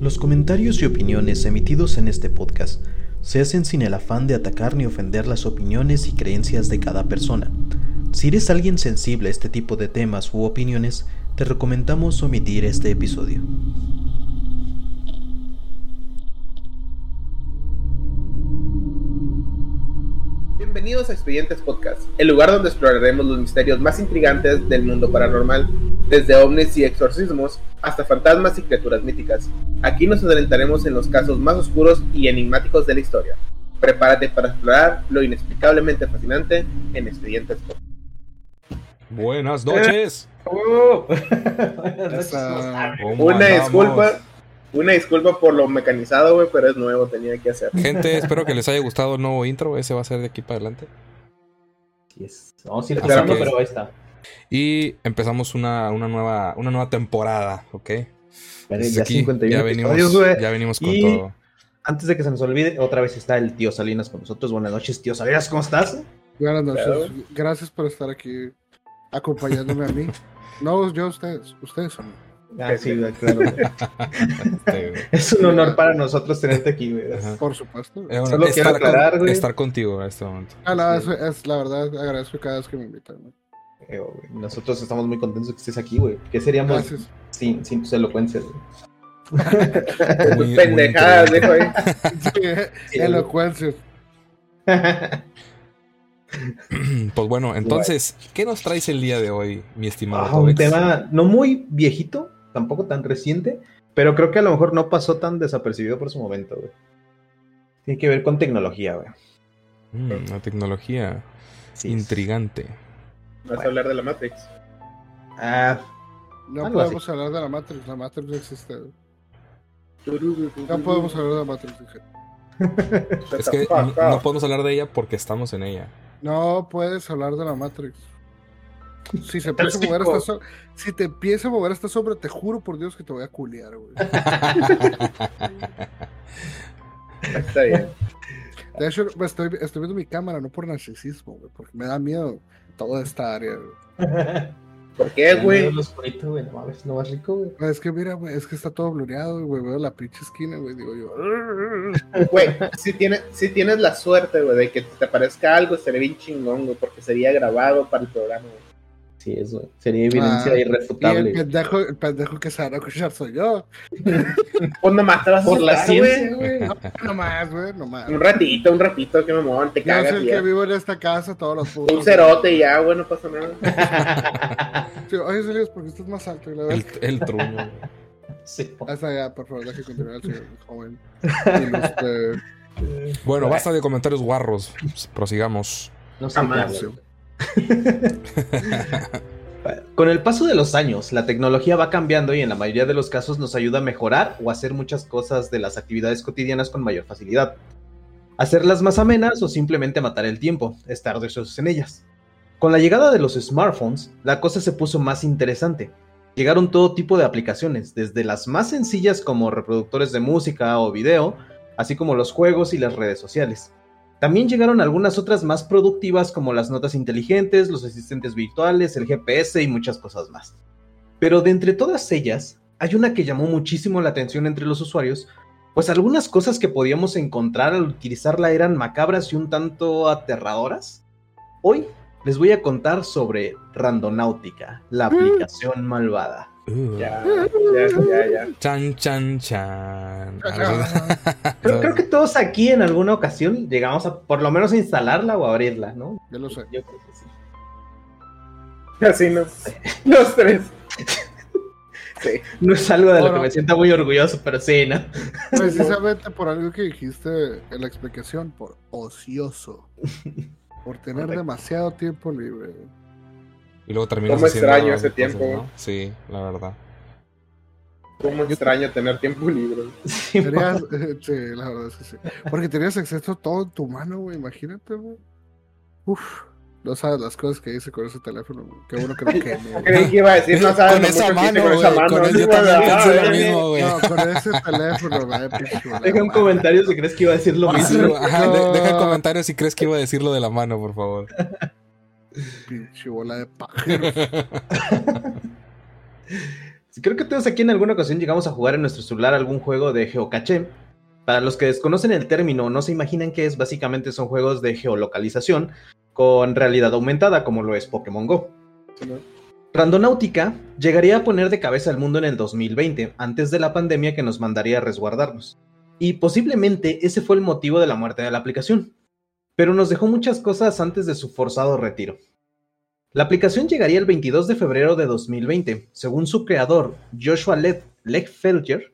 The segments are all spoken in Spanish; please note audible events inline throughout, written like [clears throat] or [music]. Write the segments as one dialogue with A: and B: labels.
A: Los comentarios y opiniones emitidos en este podcast se hacen sin el afán de atacar ni ofender las opiniones y creencias de cada persona. Si eres alguien sensible a este tipo de temas u opiniones, te recomendamos omitir este episodio.
B: Bienvenidos a Expedientes Podcast, el lugar donde exploraremos los misterios más intrigantes del mundo paranormal, desde ovnis y exorcismos hasta fantasmas y criaturas míticas. Aquí nos adelantaremos en los casos más oscuros y enigmáticos de la historia. Prepárate para explorar lo inexplicablemente fascinante en Expedientes.
C: Buenas noches. [laughs] ¿Cómo
B: Una
C: andamos?
B: disculpa, una disculpa por lo mecanizado, güey, pero es nuevo, tenía que hacer.
C: Gente, [laughs] espero que les haya gustado el nuevo intro. Ese va a ser de aquí para adelante.
D: Yes. Vamos a ir
C: Así
D: esperando,
C: que-
D: pero ahí está.
C: Y empezamos una, una, nueva, una nueva temporada, ¿ok?
D: Ya
C: aquí
D: 51
C: ya venimos,
D: güey.
C: ya venimos con
D: Y-
C: todo.
D: Antes de que se nos olvide, otra vez está el tío Salinas con nosotros. Buenas noches, tío Salinas, ¿cómo estás?
E: Buenas noches.
B: Claro.
E: Gracias por estar aquí acompañándome a mí. [laughs] No, yo ustedes. Ustedes son.
D: Ah, sí, güey, claro. güey. [laughs]
C: Este, güey.
D: es un honor para nosotros tenerte aquí, güey.
E: Por supuesto.
C: Eh, bueno,
D: Solo quiero
C: estar,
D: aclarar,
C: con-
D: güey.
C: estar contigo en este momento.
E: Ah, no,
D: Sí.
E: es, es la verdad, agradezco cada vez que me invitan. ¿no?
D: Eh, Nosotros estamos muy contentos de que estés aquí, güey. ¿Qué seríamos sin, sin tus elocuencias? [laughs]
C: Muy- muy
B: Pendejadas, dijo ahí.
C: intrigante.
E: Sí, elocuencia. [laughs]
C: Pues bueno, entonces, ¿qué nos traes el día de hoy, mi estimado
D: Ah, un tema no muy viejito, tampoco tan reciente, pero creo que a lo mejor no pasó tan desapercibido por su momento, güey. Tiene que ver con tecnología, güey.
C: Mm, la tecnología
D: Sí.
C: intrigante.
B: Vas a hablar de la Matrix.
D: Ah,
E: No podemos hablar de la Matrix. La Matrix no existe. No podemos hablar de la Matrix. dije.
C: Es que no, podemos hablar de ella porque estamos en ella.
E: No puedes hablar de la Matrix. Si se empieza a mover so- si te empieza a mover esta sombra, te juro por Dios que te voy a culiar, güey. [laughs]
B: Está bien.
E: De hecho, estoy viendo mi cámara no por narcisismo, güey, porque me da miedo toda esta área, güey. [laughs]
B: ¿Por qué, güey?
D: Oscurito, güey, no mames, no más rico, güey.
E: Es que mira, güey, es que está todo blureado, güey, veo la pinche esquina, güey, digo yo. [laughs]
B: Güey, si tienes, si tienes la suerte, güey, de que te aparezca algo, sería bien chingón, güey, porque sería grabado para el programa, güey.
D: Sí, es, güey. Sería evidencia
E: Ah, Y el
D: irrefutable.
E: pendejo, el pendejo que se va a escuchar soy yo. [laughs]
B: Pues nomás te vas a
D: Por la ciencia,
B: güey.
E: No más, güey, no más.
B: Un ratito, un ratito, que me muevan, te
E: Yo soy
B: cagas.
E: el que vivo en esta casa todos los putos.
B: Un cerote y ya, güey, no pasa nada.
E: Sí, Oye, Celías, porque estás más alto, la
C: El, el truño. güey.
D: Sí.
E: Hasta allá, por favor, deje continuar el señor joven. Ilustre.
C: Bueno, basta de comentarios guarros. Prosigamos.
D: No sé. [laughs] Con el paso de los años, la tecnología va cambiando y en la mayoría de los casos nos ayuda a mejorar o hacer muchas cosas de las actividades cotidianas con mayor facilidad. Hacerlas más amenas o simplemente matar el tiempo, estar deseosos en ellas. Con la llegada de los smartphones, la cosa se puso más interesante. Llegaron todo tipo de aplicaciones, desde las más sencillas como reproductores de música o video, así como los juegos y las redes sociales. También llegaron algunas otras más productivas como las notas inteligentes, los asistentes virtuales, el GPS y muchas cosas más. Pero de entre todas ellas, hay una que llamó muchísimo la atención entre los usuarios, pues algunas cosas que podíamos encontrar al utilizarla eran macabras y un tanto aterradoras. Hoy les voy a contar sobre Randonáutica, la aplicación malvada.
C: Uh. [laughs]
B: Ya, ya, ya, ya.
C: Chan, chan, chan. [laughs]
D: Pero creo que todos aquí en alguna ocasión llegamos a por lo menos a instalarla o a abrirla, ¿no?
E: Yo lo sé.
D: Yo creo que sí. [laughs]
B: Así no. Los tres. Sí.
D: No es algo de lo que me sienta muy orgulloso, pero sí, ¿no?
E: Precisamente por algo que dijiste en la explicación, por ocioso. Por tener
D: Correcto.
E: demasiado tiempo libre.
C: Y luego terminas
B: ¿Cómo
C: haciendo
B: extraño ese
C: cosas,
B: tiempo,
C: ¿no?
B: güey?
C: Sí, la verdad.
B: Cómo extraño tener tiempo libre. [laughs]
D: Sí,
E: Tenías, [laughs] sí, la verdad es que sí. Porque tenías acceso a todo en tu mano, güey. Imagínate, güey. Uf. No sabes las cosas que hice con ese teléfono, güey. Qué bueno que lo [laughs] quemé. güey.
B: Creí que iba a decir, no sabes
C: Con
B: lo
C: esa
B: mucho que hice
C: mano,
B: con esa mano.
C: con el- yo también pensé lo mismo, güey.
E: No, con ese teléfono, güey.
D: Deja un comentario si crees que iba a decir lo
C: Ah,
D: mismo.
C: ajá, de-
E: No.
C: deja en comentarios si crees que iba a decir lo de la mano, por favor.
E: Pinche bola de pájaros. [laughs]
D: Creo que todos aquí en alguna ocasión llegamos a jugar en nuestro celular algún juego de geocaché. Para los que desconocen el término no se imaginan qué es, básicamente son juegos de geolocalización con realidad aumentada, como lo es Pokémon Go. Randonáutica llegaría a poner de cabeza al mundo en el 2020, antes de la pandemia que nos mandaría a resguardarnos. Y posiblemente ese fue el motivo de la muerte de la aplicación. Pero nos dejó muchas cosas antes de su forzado retiro. La aplicación llegaría el 22 de febrero de 2020. Según su creador, Joshua Lechfelger,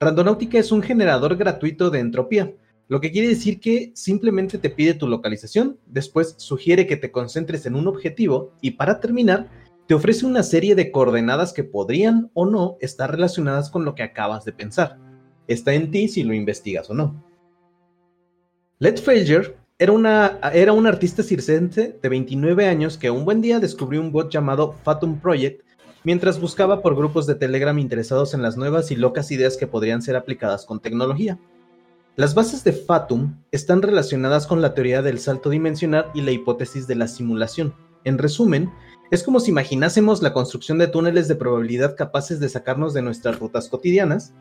D: Randonáutica es un generador gratuito de entropía, lo que quiere decir que simplemente te pide tu localización, después sugiere que te concentres en un objetivo y para terminar, te ofrece una serie de coordenadas que podrían o no estar relacionadas con lo que acabas de pensar. Está en ti si lo investigas o no. Lechfelger era, una, era un artista circense de 29 años que un buen día descubrió un bot llamado Fatum Project mientras buscaba por grupos de Telegram interesados en las nuevas y locas ideas que podrían ser aplicadas con tecnología. Las bases de Fatum están relacionadas con la teoría del salto dimensional y la hipótesis de la simulación. En resumen, es como si imaginásemos la construcción de túneles de probabilidad capaces de sacarnos de nuestras rutas cotidianas,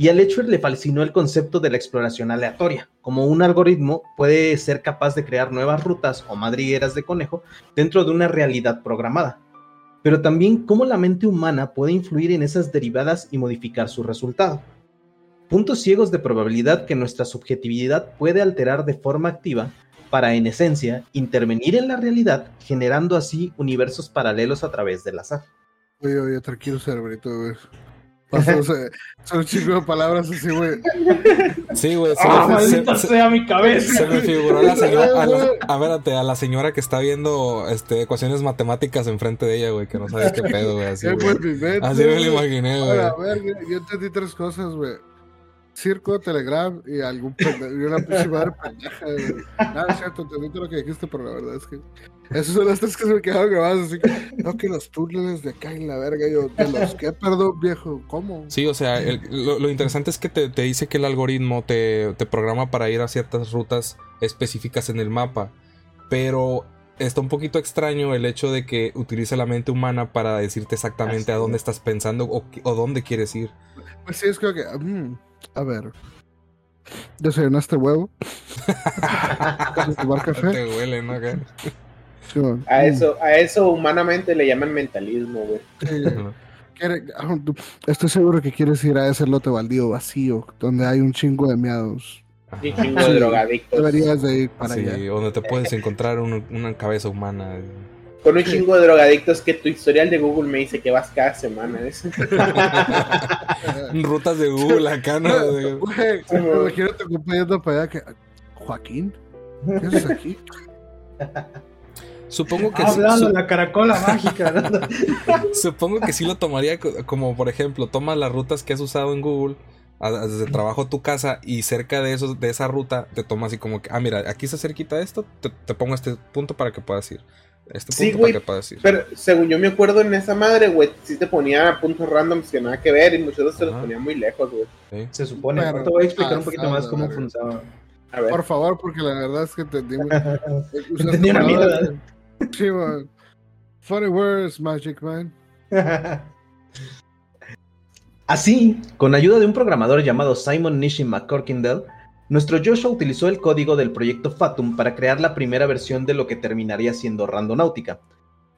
D: y a Letchford le fascinó el concepto de la exploración aleatoria, como un algoritmo puede ser capaz de crear nuevas rutas o madrigueras de conejo dentro de una realidad programada pero también cómo la mente humana puede influir en esas derivadas y modificar su resultado. Puntos ciegos de probabilidad que nuestra subjetividad puede alterar de forma activa para, en esencia, intervenir en la realidad, generando así universos paralelos a través del azar.
E: Oye, oye, tranquilo, cerebrito, güey. [laughs] son un chingo de palabras así, güey.
C: Sí, güey.
D: ¡Ah, sea mi cabeza!
C: Se me figuró la señora, a, la, [laughs] a la señora que está viendo este, ecuaciones matemáticas enfrente de ella, güey, que no sabes qué pedo, güey. Así, [laughs] güey. así me lo imaginé, güey.
E: A ver, yo entendí tres cosas, güey. Circo, Telegram y algún pendejo, y una pinche madre pendeja. Nada, es cierto, entendí todo lo que dijiste, pero la verdad es que esas son las tres que se me quedaron grabadas, así que, no, que los túneles de acá en la verga, yo, de los que, perdón, viejo, ¿cómo?
C: Sí, o sea, lo, interesante es que te, te, dice que el algoritmo te, te programa para ir a ciertas rutas específicas en el mapa, pero está un poquito extraño el hecho de que utilice la mente humana para decirte exactamente a dónde estás pensando o, o, dónde quieres ir.
E: Pues sí, es que, mm, a ver, desayunaste huevo, [laughs] tomar café.
C: Te huele, ¿no?
B: A eso, a eso humanamente le llaman mentalismo, güey. [laughs]
E: Ah, estoy seguro que quieres ir a ese lote baldío vacío, donde hay un chingo de miados.
B: Y chingo de drogadictos.
E: Deberías de ir para
C: sí,
E: allá.
C: donde te puedes encontrar una cabeza humana.
B: Con un chingo de drogadictos que tu historial de Google me dice que vas cada semana. ¿eh? [laughs]
C: Rutas de Google acá, ¿no?
E: Güey, me imagino te acompañando para allá que... Joaquín, ¿qué haces aquí? [laughs]
C: Supongo que
D: Hablando de la caracola mágica. [laughs]
C: Supongo que sí lo tomaría como, por ejemplo, toma las rutas que has usado en Google desde trabajo a tu casa y cerca de eso, de esa ruta te toma así como que, ah, mira, aquí está cerquita de esto, te, pongo este punto para que puedas ir. Este punto
B: sí, güey,
C: para que puedas ir.
B: Pero según yo me acuerdo en esa madre, güey, sí te ponía puntos randoms que nada que ver y muchos de ellos se los ponía muy lejos, güey.
D: Se supone. Pero, te voy a explicar un poquito más cómo funciona.
E: Por favor, porque la verdad es que entendí. [laughs]
D: entendí una mierda. [laughs]
E: Sí, words, Magic Man. [laughs]
D: Así, con ayuda de un programador llamado Simon Nishi McCorkindale, nuestro Joshua utilizó el código del proyecto Fatum para crear la primera versión de lo que terminaría siendo Randonáutica.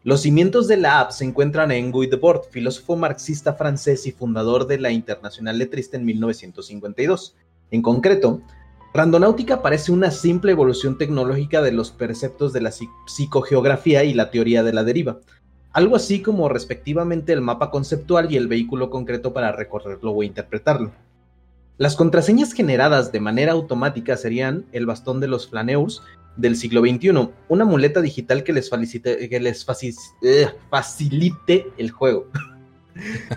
D: Los cimientos de la app se encuentran en Guy Debord, filósofo marxista francés y fundador de la Internacional Letrista en 1952. En concreto, Randonáutica parece una simple evolución tecnológica de los preceptos de la psicogeografía y la teoría de la deriva, algo así como respectivamente el mapa conceptual y el vehículo concreto para recorrerlo o interpretarlo. Las contraseñas generadas de manera automática serían el bastón de los flaneurs del siglo XXI, una muleta digital que les, eh, facilite el juego. [laughs]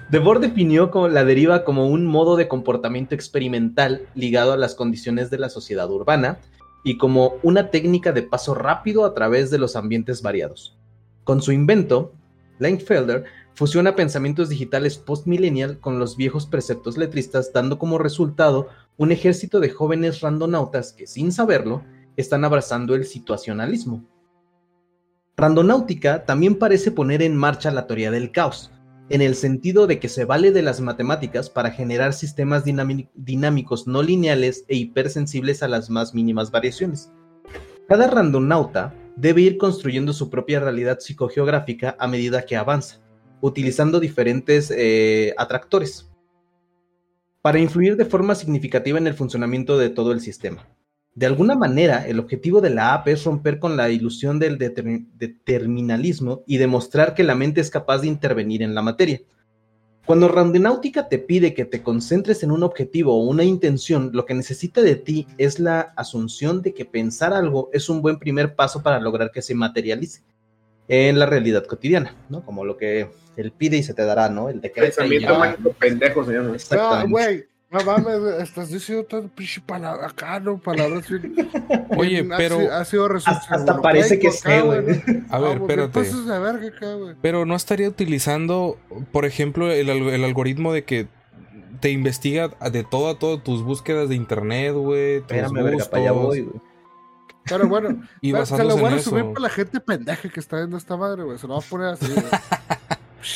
D: Debord definió la deriva como un modo de comportamiento experimental ligado a las condiciones de la sociedad urbana y como una técnica de paso rápido a través de los ambientes variados. Con su invento, Langfelder fusiona pensamientos digitales post-millennial con los viejos preceptos letristas, dando como resultado un ejército de jóvenes randonautas que, sin saberlo, están abrazando el situacionalismo. Randonáutica también parece poner en marcha la teoría del caos, en el sentido de que se vale de las matemáticas para generar sistemas dinámicos no lineales e hipersensibles a las más mínimas variaciones. Cada randonauta debe ir construyendo su propia realidad psicogeográfica a medida que avanza, utilizando diferentes eh, atractores para influir de forma significativa en el funcionamiento de todo el sistema. De alguna manera, el objetivo de la app es romper con la ilusión del determinalismo y demostrar que la mente es capaz de intervenir en la materia. Cuando Randonáutica te pide que te concentres en un objetivo o una intención, lo que necesita de ti es la asunción de que pensar algo es un buen primer paso para lograr que se materialice en la realidad cotidiana, ¿no? Como lo que él pide y se te dará, ¿no? El decreto.
B: Pensamiento mágico pendejo se llama.
E: No, güey, no mames, estás diciendo todo pinche palabra acá, ¿no? Palabras. [laughs]
C: Oye, pero.
E: Ha, sido
D: hasta, hasta parece que sé, güey.
C: A ver, espérate. pero no estaría utilizando, por ejemplo, el, el algoritmo de que te investiga de todo a todo tus búsquedas de internet, güey. Tus
D: Espérame, verga, para allá voy, güey.
E: Pero bueno, [laughs]
C: y
E: se lo voy a subir para la gente pendeja que está viendo esta madre, güey. Se lo va a poner así, güey. [laughs]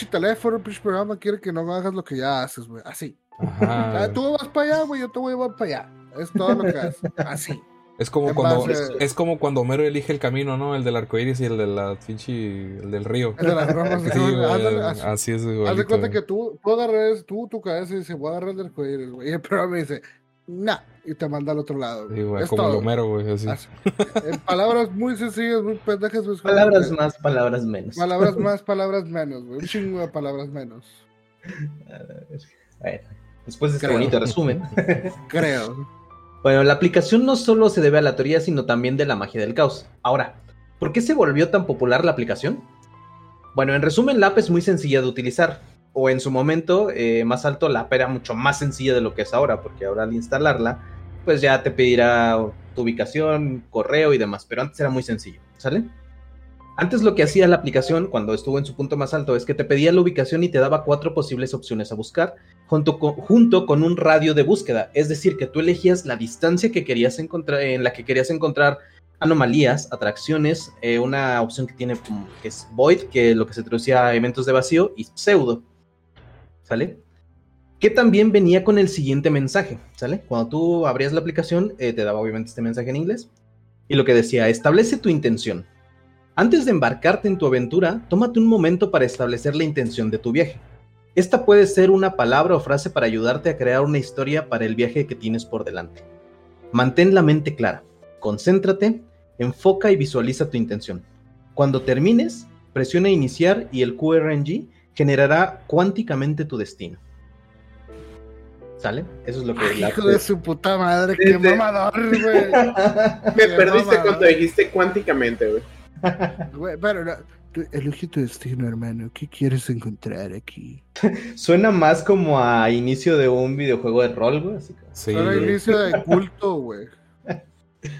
E: Teléfono, pinche programa quiere que no hagas lo que ya haces, güey. Así.
C: Ajá.
E: Tú vas para allá, güey, yo te voy a llevar para allá. Es todo lo que haces. Así.
C: Es como, cuando, es, como cuando Homero elige el camino, ¿no? El del arco iris y el de la. El del río.
E: El de las ramas.
C: sí, güey, así, así, es, güey.
E: Haz de cuenta que tú, tú agarres, tú tu cabeza y dices, voy a agarrar el del arco iris, güey. Y el programa me dice, nah, y te manda al otro lado.
C: Sí, güey, como todo. el Homero, güey, así.
E: así. En palabras muy sencillas, muy pendejas. Pues,
D: palabras más, palabras menos.
E: Palabras [laughs] más, palabras menos, güey. Un chingo de palabras menos.
D: Bueno, después de este bonito resumen. [laughs]
E: Creo.
D: Bueno, la aplicación no solo se debe a la teoría, sino también de la magia del caos. Ahora, ¿por qué se volvió tan popular la aplicación? Bueno, en resumen, la app es muy sencilla de utilizar. O en su momento eh, más alto, la app era mucho más sencilla de lo que es ahora, porque ahora al instalarla, pues ya te pedirá tu ubicación, correo y demás, pero antes era muy sencillo, ¿sale? Antes lo que hacía la aplicación cuando estuvo en su punto más alto es que te pedía la ubicación y te daba cuatro posibles opciones a buscar junto con, junto con un radio de búsqueda. Es decir, que tú elegías la distancia que querías encontrar, en la que querías encontrar anomalías, atracciones, eh, una opción que tiene que es void, que lo que se traducía a eventos de vacío, y pseudo. ¿Sale? Que también venía con el siguiente mensaje, ¿sale? Cuando tú abrías la aplicación, eh, te daba obviamente este mensaje en inglés. Y lo que decía, establece tu intención. Antes de embarcarte en tu aventura, tómate un momento para establecer la intención de tu viaje. Esta puede ser una palabra o frase para ayudarte a crear una historia para el viaje que tienes por delante. Mantén la mente clara, concéntrate, enfoca y visualiza tu intención. Cuando termines, presiona iniciar y el QRNG generará cuánticamente tu destino. ¿Sale? Eso es lo que...
E: Ay, hijo de su puta madre, qué mamador, güey. [laughs]
B: Me perdiste cuando dijiste cuánticamente, güey.
E: Güey, pero no, elige tu destino, hermano. ¿Qué quieres encontrar aquí? [laughs]
D: Suena más como a inicio de un videojuego de rol, güey. Así
E: sí, Suena a inicio de culto, güey.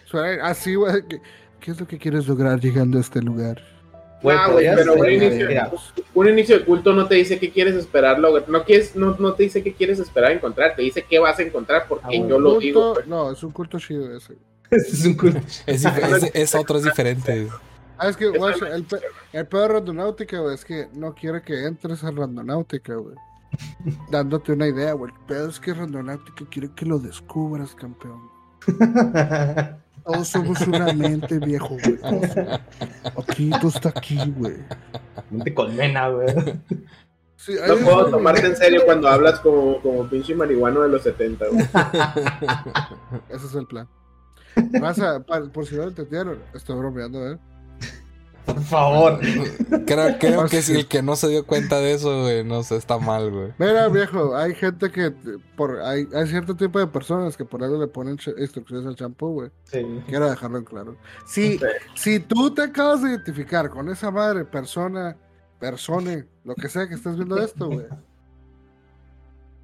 E: Suena así, güey. ¿Qué, es lo que quieres lograr llegando a este lugar?
B: Ah, güey, pero un inicio, un inicio, de culto no te dice qué quieres esperar, no, quieres, no, no, te dice qué quieres esperar encontrar, te dice qué vas a encontrar porque ah, yo lo
E: culto,
B: digo.
E: No, es un culto chido ese. [laughs]
D: es un culto. [laughs]
C: Es, es, es otro, es diferente.
E: Ah, es que, güey, el, el peor de Randonáutica, güey, es que no quiere que entres a Randonáutica, güey. [laughs] Dándote una idea, güey. El peor es que Randonáutica quiere que lo descubras, campeón. Todos somos una mente, viejo, güey. Aquí, tú estás aquí, güey.
D: Mente colmena, güey.
B: Sí, no puedo tomarte en serio cuando hablas como, como pinche marihuano de los 70, güey.
E: Ese es el plan. Pasa, por si no lo entendieron, estoy bromeando, ¿eh?
D: Por favor.
C: Creo, creo que si el [laughs] que no se dio cuenta de eso, güey, no sé, está mal, güey.
E: Mira, viejo, hay gente que, por hay, hay cierto tipo de personas que por eso le ponen instrucciones al champú, güey.
D: Sí.
E: Quiero dejarlo en claro. Si, si tú te acabas de identificar con esa madre, persona, persone, lo que sea que estés viendo esto, güey.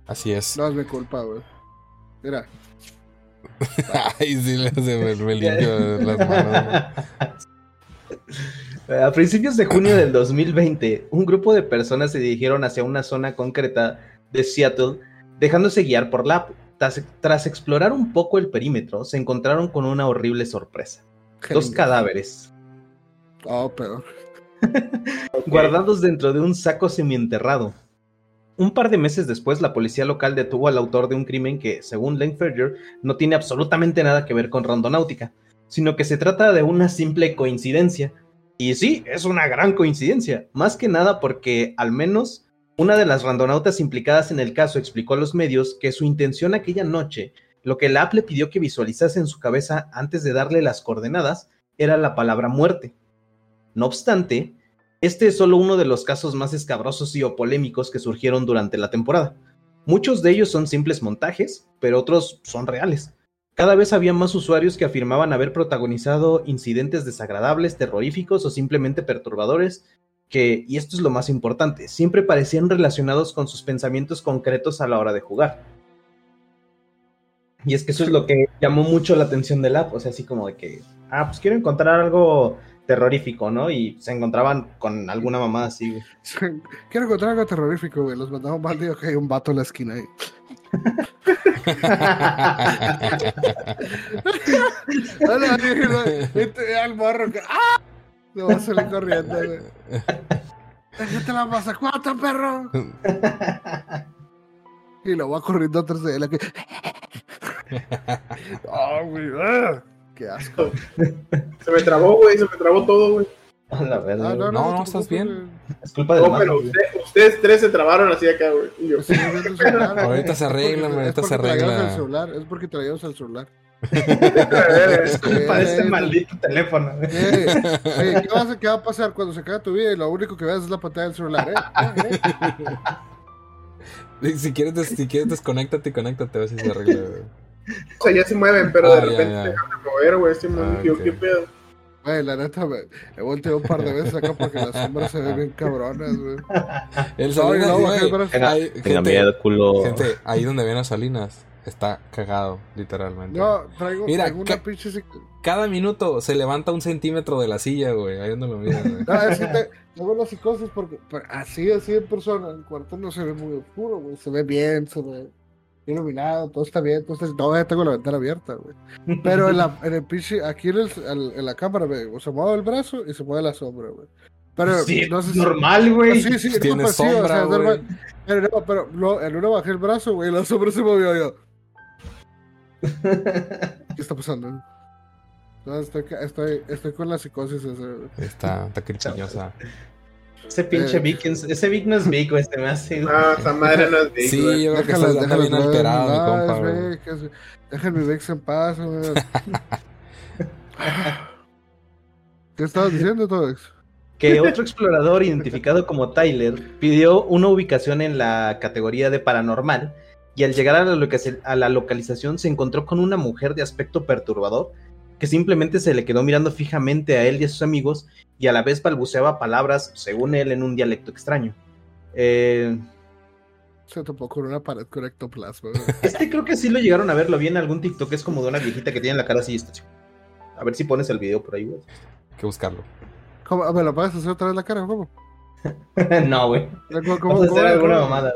C: Así es.
E: No es mi culpa, güey. Mira. [laughs]
C: Ay, sí, me, me limpio las manos. [laughs]
D: A principios de junio del 2020, un grupo de personas se dirigieron hacia una zona concreta de Seattle, dejándose guiar por la tras, explorar un poco el perímetro, se encontraron con una horrible sorpresa. Dos cadáveres.
E: Oh, pero. [laughs]
D: Guardados dentro de un saco semienterrado. Un par de meses después, la policía local detuvo al autor de un crimen que, según Langferger, no tiene absolutamente nada que ver con randonáutica, sino que se trata de una simple coincidencia. Y sí, es una gran coincidencia, más que nada porque al menos una de las randonautas implicadas en el caso explicó a los medios que su intención aquella noche, lo que la app le pidió que visualizase en su cabeza antes de darle las coordenadas, era la palabra muerte. No obstante, este es solo uno de los casos más escabrosos y o polémicos que surgieron durante la temporada. Muchos de ellos son simples montajes, pero otros son reales. Cada vez había más usuarios que afirmaban haber protagonizado incidentes desagradables, terroríficos o simplemente perturbadores, que, y esto es lo más importante, siempre parecían relacionados con sus pensamientos concretos a la hora de jugar. Y es que eso es lo que llamó mucho la atención del app, o sea, así como de que, ah, pues quiero encontrar algo terrorífico, ¿no? Y se encontraban con alguna mamá así, güey.
E: Quiero encontrar algo terrorífico, güey. Los mandamos mal, digo que hay un vato en la esquina ahí. [laughs] Hola, este, al morro que ¡ah! Se va a salir corriendo, güey. Déjate la masa cuatro, perro. y lo va corriendo atrás de él. Que... oh, [laughs] güey. ¡Ah! Qué asco. [laughs]
B: Se me trabó, güey. Se me trabó todo, güey.
D: A la verdad.
E: Ah,
C: No, no, estás bien.
D: Es culpa de
B: No, pero usted- ustedes tres se trabaron así acá, güey. Y yo,
E: Sí, celular.
C: Ahorita se arregla,
E: Es porque-
C: ahorita se arregla.
E: el celular, Es porque traíamos el celular.
D: Es culpa de este
E: Eh,
D: maldito teléfono, güey.
E: Eh, oye, ¿qué, vas a- qué va a pasar cuando se acabe tu vida y lo único que veas es la pantalla del celular? ¿eh? Eh, eh. [laughs]
C: Si quieres, si quieres desconéctate y conéctate a ver si se arregla, güey. [laughs]
B: o sea, ya se mueven, pero
C: Ah,
B: de
C: ya,
B: repente
C: ya.
B: dejan de mover, güey. Este
C: Ah,
B: man, yo,
C: ok.
B: ¿qué pedo?
E: Güey, la neta, me, he volteado un par de veces acá porque las sombras se ven bien cabronas, güey. [laughs]
C: El
E: No,
C: Salinas,
E: luego bajé el
C: güey.
E: brazo.
D: Tenga,
C: Ay,
D: tenga
C: gente,
D: miedo, culo.
C: Gente, ahí donde ven a Salinas está cagado, literalmente.
E: No, traigo,
C: Mira,
E: traigo una pinche...
C: Cada minuto se levanta un centímetro de la silla, güey. Ahí donde lo miran, güey.
E: No, es que te- tengo la psicosis porque pero así, así en persona, el cuarto no se ve muy oscuro, güey. Se ve bien, se ve iluminado, todo está bien. Entonces, no, ya tengo la ventana abierta, güey. Pero en, la, en el pinche, aquí en, el, en la cámara, güey, o se mueve el brazo y se mueve la sombra, güey. Pero
D: Sí,
E: no sé si-
D: normal, güey.
E: Sí, sí, no,
C: Tiene
E: pues sí, o
C: sombra,
E: sea, es
C: güey.
E: normal. Pero no, pero no, en uno bajé el brazo, güey, y la sombra se movió yo. ¿Qué está pasando? No, estoy, ca- estoy, estoy con la psicosis esa, güey.
C: Está, está cristiñosa.
D: Ese pinche
E: Eh.
D: Vic, ese Vic no es Vic, güey, se me hace. güey.
B: Ah, esa madre no es big,
C: Sí,
B: güey.
C: yo creo que
E: Déjala-
C: está, bien
E: déjala-
C: alterado, mi
E: no,
C: compa,
E: es
C: güey.
E: Vic, es- Dejen mi Vex en paz, güey. [laughs] ¿Qué estabas diciendo, Todex?
D: que otro explorador identificado como Tyler pidió una ubicación en la categoría de paranormal y al llegar a la, loca- a la localización se encontró con una mujer de aspecto perturbador que simplemente se le quedó mirando fijamente a él y a sus amigos y a la vez balbuceaba palabras, según él, en un dialecto extraño. Eh,
E: Se topó con una pared con ectoplasma, [laughs]
D: este creo que sí lo llegaron a ver, lo vi en algún TikTok, es como de una viejita que tiene la cara así. y está así. A ver si pones el video por ahí, güey.
C: Hay que buscarlo.
E: ¿Cómo? ¿Me lo puedes hacer otra vez la cara? ¿Cómo? [laughs]
D: no, güey.
E: ¿Cómo, cómo,
D: Vamos a hacer alguna
E: ¿Cómo?
D: mamada.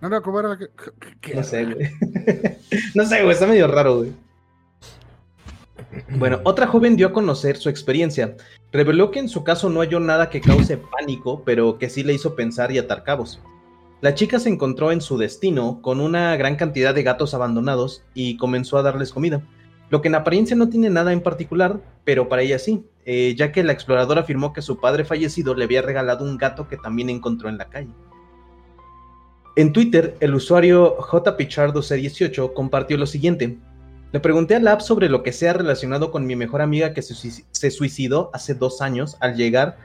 E: No, no, ¿cómo era la? ¿Qué?
D: No sé, güey. [laughs] no sé, güey, está medio raro, güey. Bueno, [clears throat] otra joven dio a conocer su experiencia. Reveló que en su caso no halló nada que cause [clears throat] pánico, pero que sí le hizo pensar y atar cabos. La chica se encontró en su destino con una gran cantidad de gatos abandonados y comenzó a darles comida. Lo que en apariencia no tiene nada en particular, pero para ella sí, eh, ya que la exploradora afirmó que su padre fallecido le había regalado un gato que también encontró en la calle. En Twitter, el usuario jpichardo18 compartió lo siguiente. Le pregunté a la app sobre lo que sea relacionado con mi mejor amiga que se, suici- se suicidó hace dos años. Al llegar,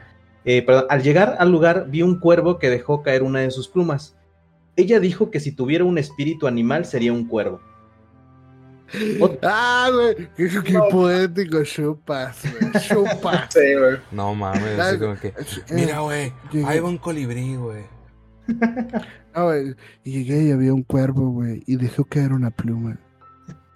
D: eh, perdón, al llegar al lugar vi un cuervo que dejó caer una de sus plumas. Ella dijo que si tuviera un espíritu animal sería un cuervo. Ot- [laughs]
E: Ah, güey. Qué, qué
B: No.
E: poético, chupas, güey. Chupas.
B: Sí, güey.
C: No mames, así como que.
E: Eh,
C: Mira, güey,
E: llegué-
C: ahí va un colibrí, güey.
E: No, [laughs] güey, y llegué y había un cuervo, güey, y dejó caer una pluma.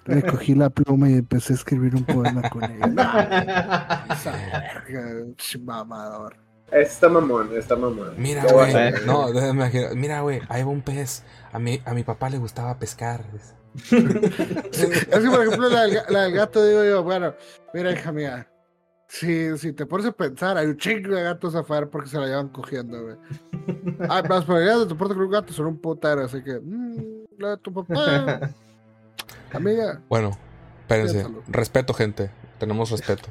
E: Recogí la pluma y empecé a escribir un poema con ella. [laughs] No, esa verga, mamador.
B: Está mamón, está mamón.
C: Mira, güey.
B: a-.
C: No, déjame imaginar. Mira, güey, ahí va un pez. A mi, a mi papá le gustaba pescar. [laughs]
E: Es que, por ejemplo, la del, ga- la del gato, digo yo, bueno, mira, hija mía, Sí, si te pones a pensar, hay un chingo de gatos afuera porque se la llevan cogiendo, güey. Ah, las probabilidades de toparte con un gato son un putero, así que. Mmm, la de tu papá. [laughs] Amiga.
C: Bueno, espérense.
E: Piénsalo.
C: Respeto, gente. Tenemos respeto.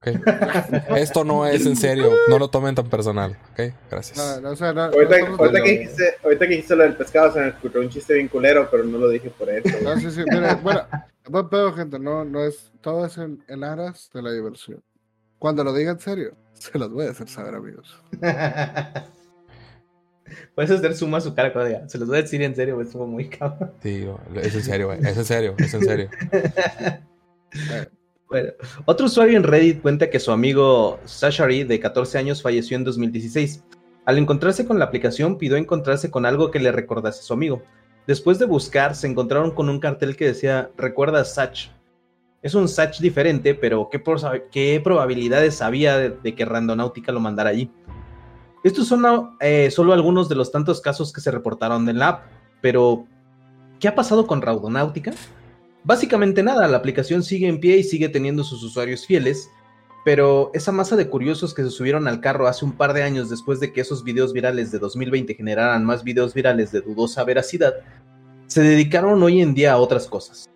C: [laughs] Esto no es en serio. No lo tomen tan personal. ¿Ok? Gracias.
E: No, no, o sea, no,
B: Ahorita,
E: no estamos
B: ahorita que dijiste, ahorita que dijiste lo del pescado, se me ocurrió un chiste bien culero, pero no lo dije por eso.
E: sí, sí, mira, bueno, buen pedo, gente, no, no es, todo es en, en aras de la diversión. Cuando lo diga en serio, se los voy a hacer saber, amigos. [laughs]
D: Puedes hacer suma a su cara cuando diga. Se los voy a decir en serio, estuvo muy cabrón.
C: Sí, es en serio, güey. Es en serio, es en serio. [laughs]
D: Bueno, otro usuario en Reddit cuenta que su amigo Sashari, de 14 años, falleció en 2016. Al encontrarse con la aplicación, pidió encontrarse con algo que le recordase a su amigo. Después de buscar, se encontraron con un cartel que decía Recuerda a Sach. Es un Sach diferente, pero ¿qué, qué probabilidades había de, de que Randonautica lo mandara allí? Estos son eh, solo algunos de los tantos casos que se reportaron en la app, pero ¿qué ha pasado con Randonautica? Básicamente nada, la aplicación sigue en pie y sigue teniendo sus usuarios fieles, pero esa masa de curiosos que se subieron al carro hace un par de años después de que esos videos virales de 2020 generaran más videos virales de dudosa veracidad, se dedicaron hoy en día a otras cosas.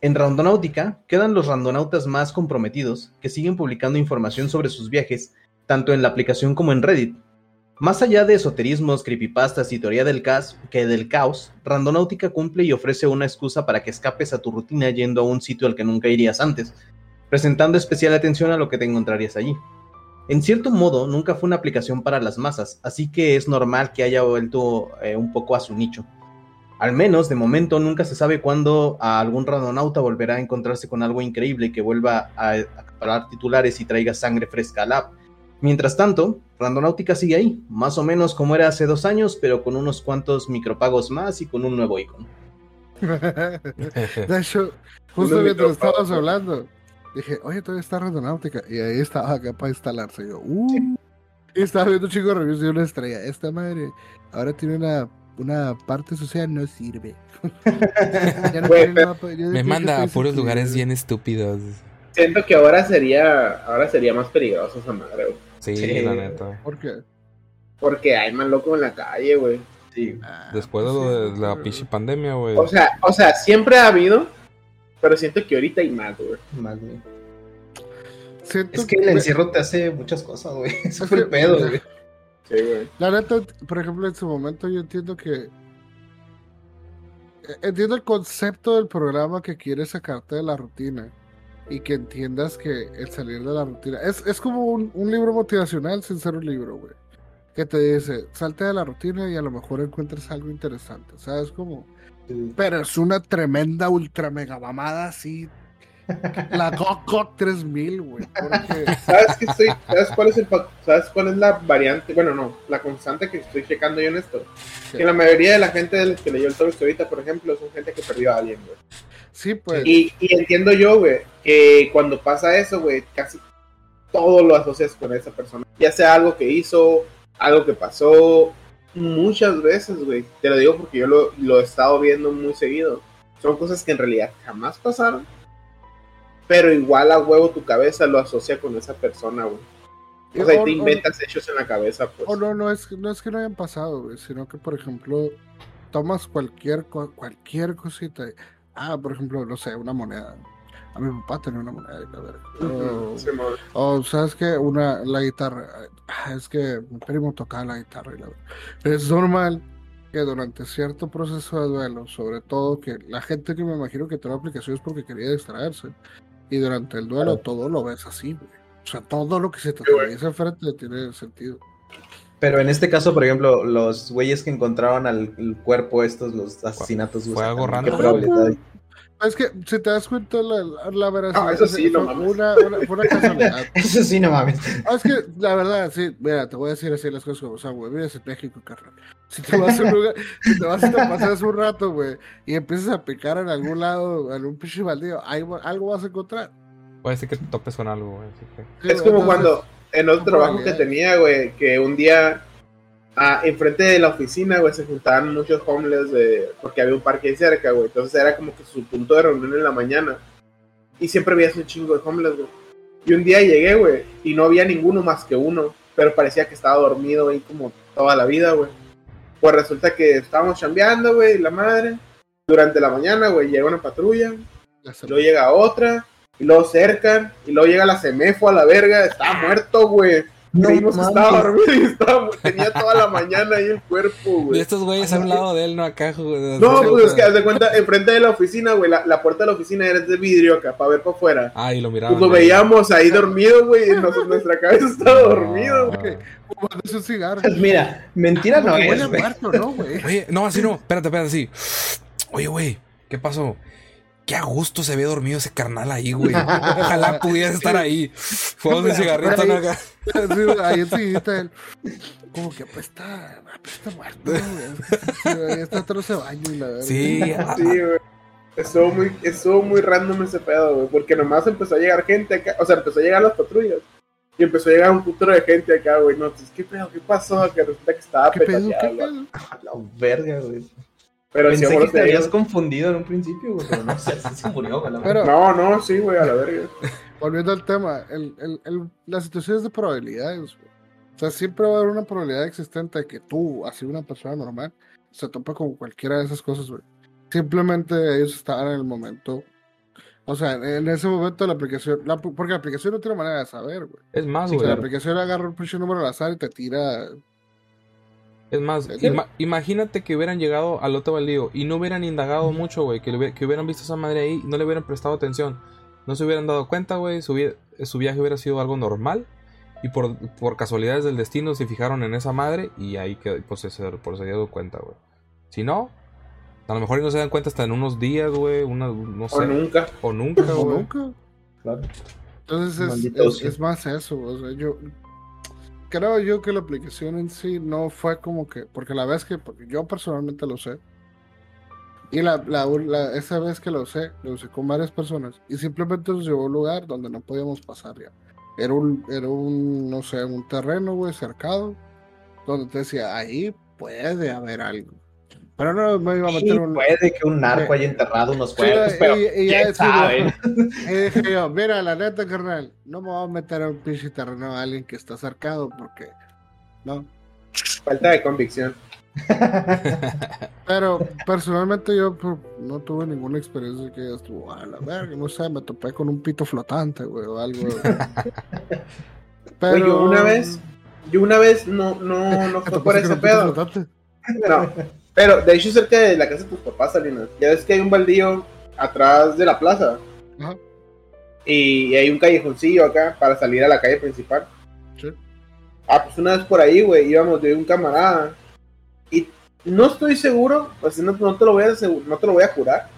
D: En Randonautica quedan los randonautas más comprometidos que siguen publicando información sobre sus viajes, tanto en la aplicación como en Reddit. Más allá de esoterismos, creepypastas y teoría del caos, que del caos, Randonautica cumple y ofrece una excusa para que escapes a tu rutina yendo a un sitio al que nunca irías antes, presentando especial atención a lo que te encontrarías allí. En cierto modo, nunca fue una aplicación para las masas, así que es normal que haya vuelto eh, un poco a su nicho. Al menos, de momento, nunca se sabe cuándo a algún randonauta volverá a encontrarse con algo increíble que vuelva a acaparar titulares y traiga sangre fresca al app. Mientras tanto, Randonautica sigue ahí, más o menos como era hace dos años, pero con unos cuantos micropagos más y con un nuevo icono. [laughs]
E: De hecho, justo mientras estábamos hablando, dije, oye, todavía está Randonáutica. Y ahí estaba acá para instalarse. Y yo, uh. Y estaba viendo un chico de reviews de una estrella. Esta madre ahora tiene una, una parte social, no sirve. [laughs] Ya no mapa, yo
C: Me manda a puros lugares bien estúpidos.
B: Siento que ahora sería, ahora sería más peligroso esa madre, güey.
C: Sí,
D: Sí.
C: la neta.
E: ¿Por qué?
B: Porque hay más loco en la calle, güey.
D: Sí.
E: Ah,
C: Después de lo
E: sí,
C: de la pinche pandemia, güey.
B: O sea, o sea, siempre ha habido, pero siento que ahorita hay más, güey.
D: Más bien.
E: Siento
D: Es que el encierro te hace muchas cosas, güey. [laughs] Eso fue el pedo, güey.
B: Sí, güey.
E: La neta, por ejemplo, en su momento yo entiendo que. eh, Entiendo el concepto del programa que quiere sacarte de la rutina y que entiendas que el salir de la rutina es, es como un, un libro motivacional sin ser un libro, güey. Que te dice, salte de la rutina y a lo mejor encuentres algo interesante, ¿sabes? Como, pero es una tremenda ultra mega mamada así. La GOG GOG 3000, güey. Porque
B: ¿Sabes qué estoy, sabes cuál es el sabes cuál es la variante? Bueno, no, la constante que estoy checando yo en esto. Que la mayoría de la gente que leyó el Tourist ahorita, por ejemplo, son gente que perdió a alguien, güey.
E: sí, pues.
B: Y, y entiendo yo, güey, que cuando pasa eso, güey, casi todo lo asocias con esa persona. Ya sea algo que hizo, algo que pasó, muchas veces, güey. Te lo digo porque yo lo, lo he estado viendo muy seguido. Son cosas que en realidad jamás pasaron. Pero igual a huevo tu cabeza lo asocia con esa persona, güey. O sea, te inventas hechos en la cabeza, pues.
E: O no, no es, que- no es que no hayan pasado, güey, sino que, por ejemplo, tomas cualquier, cualquier cosita. ah, por ejemplo, no sé, una moneda. A mi papá tenía una moneda y la verga.
B: Ujú,
E: O-. O, ¿sabes qué? Una, la guitarra. Ah, Es que mi primo tocaba la guitarra y la verdad. Es normal que durante cierto proceso de duelo, sobre todo que la gente que me imagino que toma aplicaciones porque quería distraerse, y durante el duelo
D: Claro.
E: todo lo ves así, güey. O sea, todo lo que se te atraviesa enfrente tiene sentido.
D: Pero en este caso, por ejemplo, los güeyes que encontraron al cuerpo, estos, los asesinatos,
C: fue algo
D: sacan- ¿qué
C: random.
E: Es que si te das cuenta, la, la, veracidad
B: No, eso sí, no
E: fue
B: mames.
E: una, una, fue una casualidad. [laughs]
D: Eso sí, no mames.
E: Ah, es que la verdad, sí, mira, te voy a decir así las cosas como son, güey. Vives en México, carnal. Si te vas a un lugar, [laughs] si te vas y te pasas un rato, güey, y empiezas a picar en algún lado, en un pinche baldío, algo, algo vas a encontrar.
C: Puede ser que te topes con algo, güey. así que-
E: Sí,
B: Es como
E: entonces,
B: cuando en otro trabajo que tenía, güey, que un día ah, enfrente de la oficina, güey, se juntaban muchos homeless de, porque había un parque ahí cerca, güey. Entonces era como que su punto de reunión en la mañana. Y siempre veías un chingo de homeless, güey. Y un día llegué, güey, y no había ninguno más que uno, pero parecía que estaba dormido ahí como toda la vida, güey. Pues resulta que estábamos chambeando, güey, la madre. Durante la mañana, güey, llega una patrulla, luego llega otra, y luego cercan, y luego llega la semefo a la verga, estaba muerto, güey. Creímos que estaba dormido y estaba, tenía toda la mañana ahí el cuerpo,
C: Y
B: güey.
C: estos güeyes a un lado de él, no acá, güey.
B: No, pues es que haz de cuenta, enfrente de la oficina, güey, la, la puerta de la oficina era de vidrio acá, para ver para afuera.
C: Ah, y lo miraban.
B: Pues lo veíamos ahí dormido, güey, y nos- nuestra cabeza estaba dormido.
C: No.
B: güey.
E: Fumándose un cigarro.
D: Mira, mentira no es, güey.
E: muerto, ¿no, güey?
C: Oye, no, así no. Espérate, espérate, así. Oye, güey, ¿qué pasó? Qué a gusto se ve dormido ese carnal ahí, güey. Ojalá pudiera estar ahí. Fuegos de cigarrito, ¿no? Acá.
E: Ahí enseguida él. Como que apesta, apesta muerto, güey. Sí, güey, está atrás de baño y la verdad.
C: Sí, ah,
B: Sí, güey. Estuvo muy, estuvo muy random ese pedo, güey, porque nomás empezó a llegar gente acá, o sea, empezó a llegar las patrullas. Y empezó a llegar un putero de gente acá, güey. No, pues, ¿qué pedo? ¿Qué pasó? Que resulta que estaba
E: ¿Qué pedo? ¿Qué pedo?
D: A la verga, güey.
B: Pero
D: Pensé
B: seguro
D: que te
B: te
D: habías
B: digo-
D: confundido en un principio, güey, pero no sé, se murió, güey.
E: Pero-.
B: No, no, sí, güey, a la verga. [laughs]
E: Volviendo al tema, el, el, el, la situación es de probabilidades. güey. O sea, siempre va a haber una probabilidad existente de que tú, así una persona normal, se tope con cualquiera de esas cosas, güey. Simplemente ellos estaban en el momento. O sea, en ese momento la aplicación, la- porque la aplicación no tiene manera de saber, güey.
C: es más,
E: O sea,
C: güey.
E: la aplicación agarra un pinche número al azar y te tira.
C: Es más, ima- imagínate que hubieran llegado al lote baldío y no hubieran indagado mucho, güey. Que, hubiera- que hubieran visto a esa madre ahí y no le hubieran prestado atención. No se hubieran dado cuenta, güey. Su, vi- su viaje hubiera sido algo normal. Y por, por casualidades del destino se fijaron en esa madre y ahí que pues, se, se- por se dio cuenta, güey. Si no, a lo mejor no se dan cuenta hasta en unos días, güey. una- No
B: O
C: sé.
B: nunca.
C: O nunca,
E: o
C: güey.
E: nunca.
D: Claro.
E: Entonces es, más eso. O sea, yo creo yo que la aplicación en sí no fue como que, porque la vez que, yo personalmente lo sé, y la, la, la- esa vez que lo usé, lo usé con varias personas, y simplemente nos llevó a un lugar donde no podíamos pasar ya. Era un, era un, no sé, un terreno, güey, cercado, donde te decía, ahí puede haber algo. Pero no me iba a
D: Sí,
E: meter un...
D: puede que un narco haya enterrado unos cuerpos,
E: Sí,
D: pero
E: y- y ya
D: sabe. [laughs]
E: Y dije yo, mira, la neta, carnal, no me voy a meter a un pinche terreno a alguien que está cercado porque, no.
B: Falta de convicción. [laughs]
E: Pero personalmente yo pues, no tuve ninguna experiencia que estuvo a la verga, no sé, me topé con un pito flotante, güey, o algo. [laughs] Pero
B: yo una vez, yo una vez no, no, no
E: ¿Te
B: fue por ese pedo.
E: flotante?
B: No, pero de hecho cerca de la casa de tus papás, Salinas. Ya ves que hay un baldío atrás de la plaza.
E: Ajá.
B: Y hay un callejoncillo acá para salir a la calle principal.
E: Sí.
B: Ah, pues una vez por ahí, güey, íbamos de un camarada. Y no estoy seguro, pues no, no te lo voy a no te lo voy a jurar.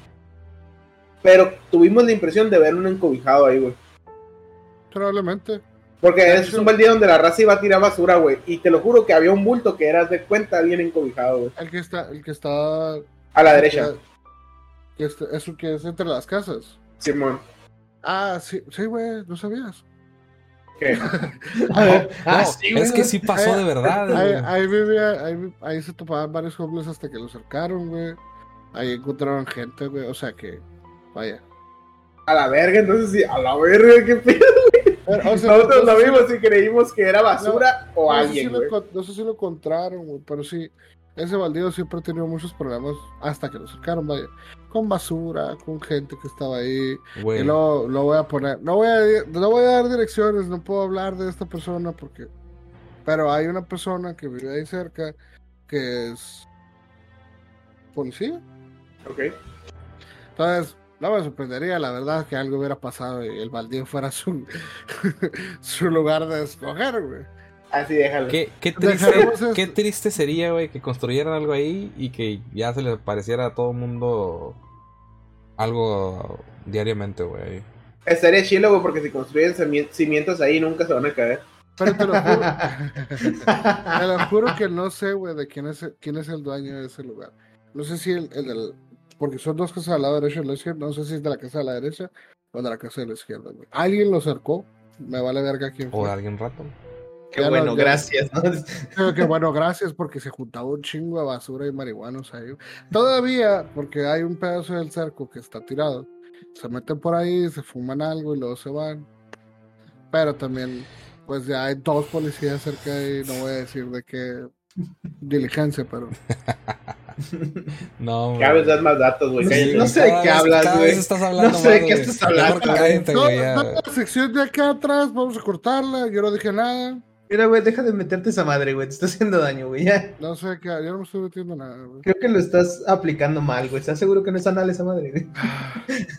B: Pero tuvimos la impresión de ver un encobijado ahí, güey.
E: Probablemente.
B: Porque es un baldío donde la raza iba a tirar basura, güey. Y te lo juro que había un bulto que eras de cuenta alguien encobijado, güey.
E: El que está, el que está.
B: A la derecha,
E: Que está- eso que es entre las casas.
B: Simón.
E: Ah, sí, sí, güey, no sabías.
B: ¿Qué? [laughs]
D: Ah,
C: No,
D: sí,
C: es que sí pasó
E: Ahí-
C: de verdad,
E: Ahí,
C: güey.
E: ahí vivía, ahí, ahí se topaban varios homeless hasta que lo cercaron, güey. Ahí encontraron gente, güey. O sea que, vaya.
B: A la verga, entonces sí, a la verga, qué pedo.
E: Pero, o sea,
B: Nosotros
E: no
B: lo
E: sé si-
B: vimos y creímos que era basura o
E: no sé si
B: alguien,
E: lo encon- No sé si lo encontraron, güey, pero sí. Ese baldío siempre ha tenido muchos problemas hasta que lo cercaron, vaya. Con basura, con gente que estaba ahí.
C: Güey.
E: Y luego lo voy a poner. No voy a, no voy a dar direcciones, no puedo hablar de esta persona porque. Pero hay una persona que vive ahí cerca que es policía.
B: Ok.
E: Entonces, no me sorprendería, la verdad, que algo hubiera pasado y el baldío fuera su, [laughs] su lugar de escoger, güey.
B: Así déjalo.
C: ¿Qué, qué, triste, qué sería, güey, que construyeran algo ahí y que ya se le pareciera a todo el mundo algo diariamente, güey.
B: Estaría chilo, güey, porque si construyen cimi- cimientos ahí nunca se van a caer.
E: Pero te lo juro, [laughs] te lo juro que no sé, güey, de quién es, quién es el dueño de ese lugar. No sé si el, el del. Porque son dos casas al lado derecho y la izquierda. No sé si es de la casa de la derecha o de la casa de la izquierda, güey. Alguien lo cercó. Me vale verga quién
C: O de
E: fue.
C: alguien rato.
D: Qué
E: Ya
D: bueno,
E: no, ya-
D: gracias.
E: que bueno, gracias porque se juntaba un chingo de basura y marihuanos ahí. Todavía, porque hay un pedazo del cerco que está tirado. Se meten por ahí, se fuman algo y luego se van. Pero también, pues ya hay dos policías cerca y no voy a decir de qué diligencia, pero. [laughs] [laughs]
C: No,
B: Cada vez das más datos, güey.
D: No sé-
B: cállate.
D: no sé de qué hablas,
C: cada
D: güey.
C: vez estás hablando
D: No sé de qué estás [laughs] hablando,
C: cállate,
E: No,
C: güey, ya.
E: no, la sección de acá atrás, vamos a cortarla. Yo no dije nada.
D: Mira, güey, deja de meterte esa madre, güey. Te está haciendo daño, güey. Ya.
E: No sé qué, yo no me estoy metiendo nada, güey.
D: Creo que lo estás aplicando mal, güey. ¿Estás seguro que no es anal esa madre, güey? [laughs]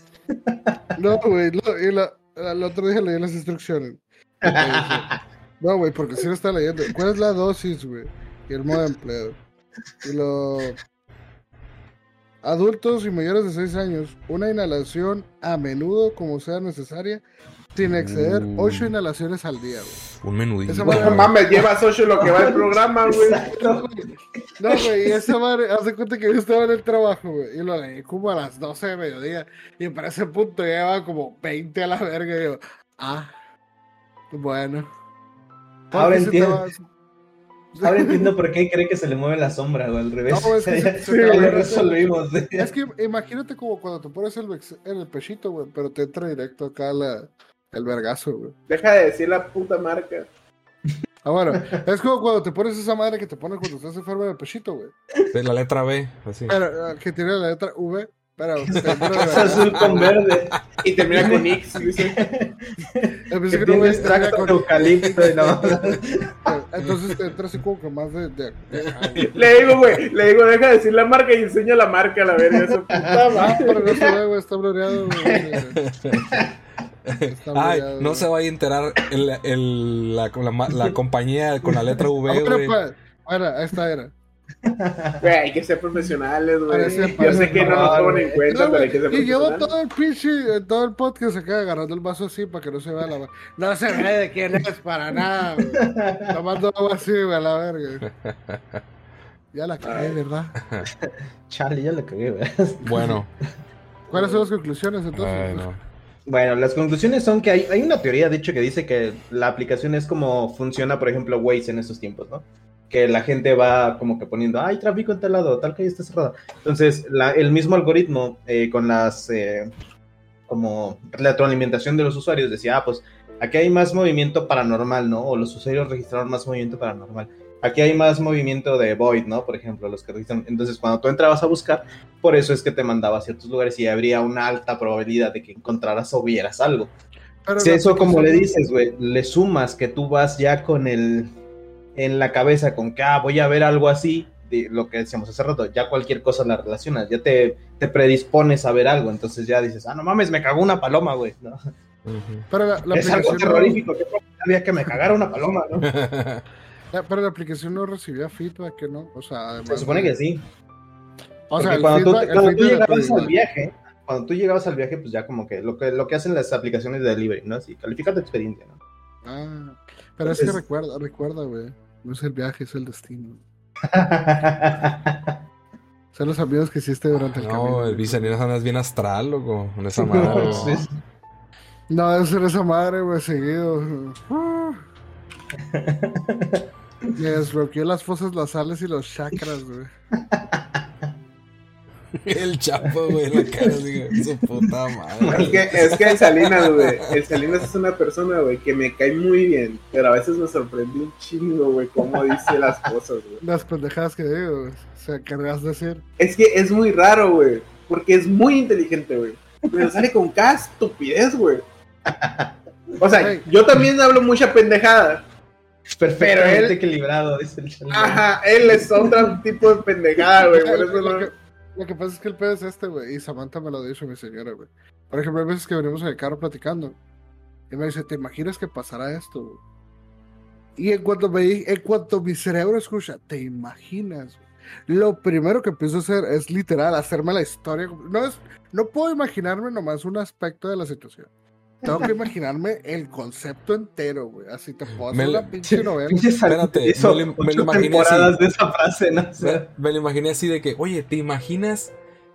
E: No, güey, y el otro día leí las instrucciones. No, güey, porque si no está leyendo. ¿Cuál es la dosis, güey? Y el modo de empleo. Y lo. Adultos y mayores de 6 años, una inhalación a menudo como sea necesaria, sin exceder
C: Uh.
E: 8 inhalaciones al día, güey.
C: Un menudito.
E: Esa.
B: No mames, llevas ocho lo que va el programa, güey.
E: No, güey, y esa madre, hace cuenta que yo estaba en el trabajo, güey, y lo leí como a las 12 de mediodía, y para ese punto ya llevaba como 20 a la verga, y yo, ah, bueno.
D: Ahora entiendo. Ahora entiendo por qué cree que se le mueve la sombra, güey, al revés.
E: No, es que se- [laughs] se
D: lo resolvimos.
E: Es que imagínate como cuando te pones el, en el pechito, güey, pero te entra directo acá la, el vergazo, güey.
B: Deja de decir la puta marca.
E: Ah, bueno, es como cuando te pones esa madre que te pones cuando estás enfermo en el pechito, güey.
C: De la letra B, así.
E: Pero, que tiene la letra V, vergazo. [laughs]
D: azul con verde.
B: Y termina con X, dice.
D: Que
E: que
D: tiene extracto
E: con-
D: de eucalipto y no. [laughs]
E: Entonces te entra así como que más de... de- de-
B: Le digo, güey, le digo, deja de decir la marca y enseña la marca, la verga. Esa puta
E: Ah,
B: madre.
E: pero no se ve, güey, está bloreado, [laughs]
C: Ay,
E: bloreado,
C: no
E: güey.
C: se va a enterar el, el- la, la la compañía con la letra
E: Ah,
C: V,
E: bueno,
C: güey.
E: pues, bueno, esta era.
B: Güey, hay que ser profesionales, güey. Yo sé que no nos toman en cuenta, pero hay que ser
E: y llevo todo el pinche, eh, todo el podcast acá agarrando el vaso así para que no se vea la No se ve de quién es para nada, güey. Tomando agua así, güey, a la verga. Ya la cagué, ¿verdad?
D: Chale, ya la cagué, güey.
C: Bueno,
E: ¿Cuáles son las conclusiones entonces?
C: ay, no.
D: Bueno, las conclusiones son que hay, hay una teoría, de hecho, que dice que la aplicación es como funciona, por ejemplo, Waze en estos tiempos, ¿no? Que la gente va como que poniendo, hay tráfico en tal lado, tal calle está cerrada. Entonces, la- el mismo algoritmo eh, con las, eh, como retroalimentación de los usuarios decía, ah, pues aquí hay más movimiento paranormal, ¿no? O los usuarios registraron más movimiento paranormal. Aquí hay más movimiento de Void, ¿no? Por ejemplo, los que registran. Entonces, cuando tú entrabas a buscar, por eso es que te mandaba a ciertos lugares y habría una alta probabilidad de que encontraras o vieras algo.
E: Pero
D: Si eso como le dices, güey, le sumas que tú vas ya con el en la cabeza con que ah, voy a ver algo así, de lo que decíamos hace rato, ya cualquier cosa la relacionas, ya te, te predispones a ver algo, entonces ya dices, ah, no mames, me cagó una paloma, güey. ¿no?
C: Ujú.
E: Pero la, la
D: es algo
E: aplicación no-
D: terrorífico, qué había que me cagara una paloma, ¿no? [laughs]
E: pero la aplicación no recibía feedback, que no. O sea, además
D: Se supone que sí.
E: O sea,
D: Porque cuando, tú,
E: feedback,
D: cuando tú llegabas al viaje, cuando tú llegabas al viaje, pues ya como que lo que, lo que hacen las aplicaciones de delivery, ¿no? Así, califica tu experiencia, ¿no?
E: Ah, pero es que recuerda, recuerda, güey. No es el viaje, es el destino. [laughs] Son los amigos que hiciste durante el camino.
C: No, el Viceninas andas bien astral, loco. Con esa madre.
D: Sí,
C: ¿no?
D: sí.
E: No, debe ser esa madre, güey, seguido. Ah. [laughs] Me desbloqueó las fosas nasales y los chakras, güey. [laughs]
C: El chapo, güey, la cara, digo, su puta madre.
B: Es que, es que el Salinas, güey. El Salinas es una persona, güey, que me cae muy bien. Pero a veces me sorprende un chingo, güey, cómo dice las cosas, güey.
E: Las pendejadas que digo, güey. O sea, querrás decir.
B: Es que es muy raro, güey. Porque es muy inteligente, güey. Pero sale con cada estupidez, güey. O sea, yo también hablo mucha pendejada.
D: Perfectamente
B: Pero él-
D: equilibrado, dice el.
B: Ajá, él es otro tipo de pendejada, güey. Por eso
E: lo,
B: no.
E: que, lo que pasa es que el pedo es este, güey. Y Samantha me lo dicho mi señora, güey. Por ejemplo, hay veces que venimos en el carro platicando. Y me dice, ¿te imaginas que pasará esto, güey? Y en cuanto, me, en cuanto mi cerebro escucha, ¿te imaginas? Lo primero que empiezo a hacer es literal hacerme la historia. No, es, no puedo imaginarme nomás un aspecto de la situación. Tengo que imaginarme el concepto entero, güey. Así te puedo hacer
C: Me-
E: una pinche novela.
C: Espérate,
D: hizo
C: me lo- me lo imaginé
D: temporadas
C: así.
D: de esa frase, ¿no? O
C: Me,
D: sea,
C: me lo imaginé así de que, oye, ¿te imaginas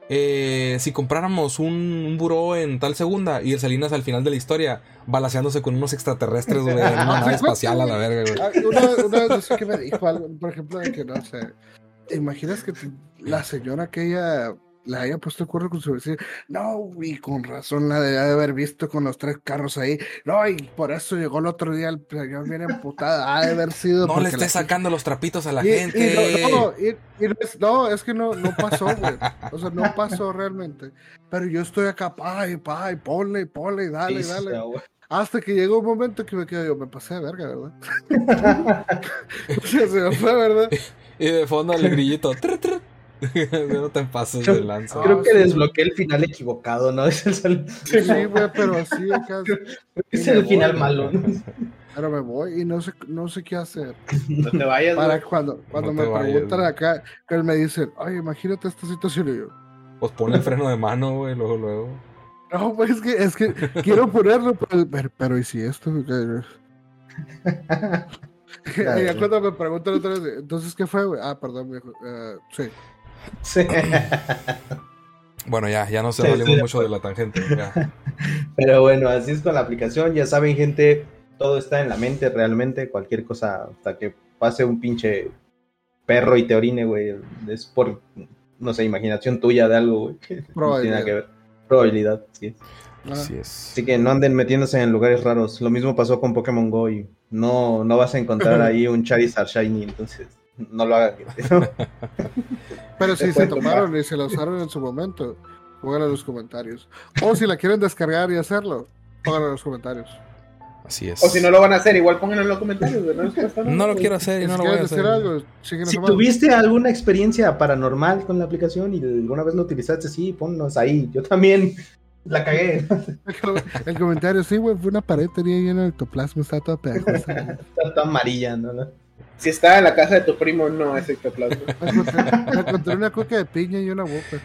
C: eh, si compráramos un, un buró en tal segunda y el Salinas al final de la historia balaseándose con unos extraterrestres, güey, en una nave espacial a la verga, güey?
E: Ah, Una, una vez no sé qué me dijo algo, por ejemplo, de que no sé. ¿Te imaginas que la señora aquella le haya puesto el cuerno con su vecino. No, y con razón la de haber visto con los tres carros ahí. No, y por eso llegó el otro día el señor bien emputada. Ha de haber sido.
C: No le estés sacando los trapitos a la gente.
E: no, no, es que no, no pasó, güey. O sea, no pasó realmente. Pero yo estoy acá, pa, y pa, y ponle, ponle, dale, dale. Hasta que llegó un momento que me quedé yo, me pasé de verga, ¿verdad? [laughs] [laughs] o sea, se me fue, ¿verdad?
C: Y de fondo el grillito. [laughs] [laughs] no te pases de lanza.
D: Creo que desbloqueé el final equivocado, ¿no? [laughs]
E: Es el... Sí, güey, pero así acá. [laughs]
D: Es el final malo.
E: Pero me voy y no sé, no sé qué hacer.
B: No te vayas.
E: Para cuando, cuando me preguntan acá, que él me dice, ay, imagínate esta situación y yo.
C: Pues pone el freno de mano, güey, luego, luego.
E: No, pues es que, es que quiero ponerlo, pero, pero, ¿y si esto? y cuando me preguntan otra vez, entonces, ¿qué fue, güey? Ah, perdón, viejo. Uh, sí.
D: Sí. [laughs]
C: Bueno, ya, ya no se sí, mucho de la tangente. [laughs]
D: Pero bueno, así es con la aplicación. Ya saben, gente, todo está en la mente realmente. Cualquier cosa, hasta que pase un pinche perro y te orine, güey. Es por, no sé, imaginación tuya de algo, güey. [laughs] No tiene nada que ver. Probabilidad, sí.
C: Así es.
D: Así que no anden metiéndose en lugares raros. Lo mismo pasó con Pokémon Go y no, no vas a encontrar ahí un Charizard Shiny, entonces no lo hagan.
E: Pero si se tomaron y se la usaron en su momento, pónganlo en los comentarios. O si la quieren descargar y hacerlo, pónganlo en los comentarios.
C: Así es.
B: O si no lo van a hacer, igual pónganlo en los comentarios. No,
C: no lo quiero hacer y no lo voy a hacer. Algo,
D: si tuviste alguna experiencia paranormal con la aplicación y alguna vez lo utilizaste, sí, ponnos ahí. Yo también la cagué.
E: El comentario, sí, güey, fue una pared, tenía llena de ectoplasma, está toda pegajosa. [laughs]
D: está toda amarilla, ¿no?
B: Si está en la casa de tu primo, no es ectoplasma. [laughs]
E: Me encontré una coca de piña y una boca.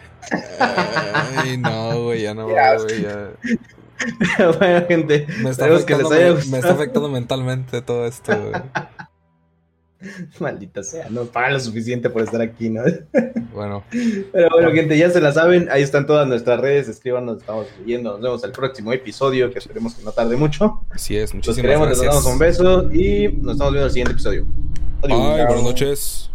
C: Ay, no, güey, ya no, güey, ya. [laughs]
D: bueno, gente,
C: me está, afectando, que les me, está afectando mentalmente todo esto, güey. [laughs]
D: Maldita sea, no paga lo suficiente por estar aquí, ¿no?
C: Bueno.
D: Pero bueno, gente, ya se la saben. Ahí están todas nuestras redes. Escríbanos, estamos leyendo. Nos vemos el próximo episodio, que esperemos que no tarde mucho.
C: Así es,
D: muchísimas gracias. Les damos un beso y nos estamos viendo en el siguiente episodio.
C: Bye, buenas noches.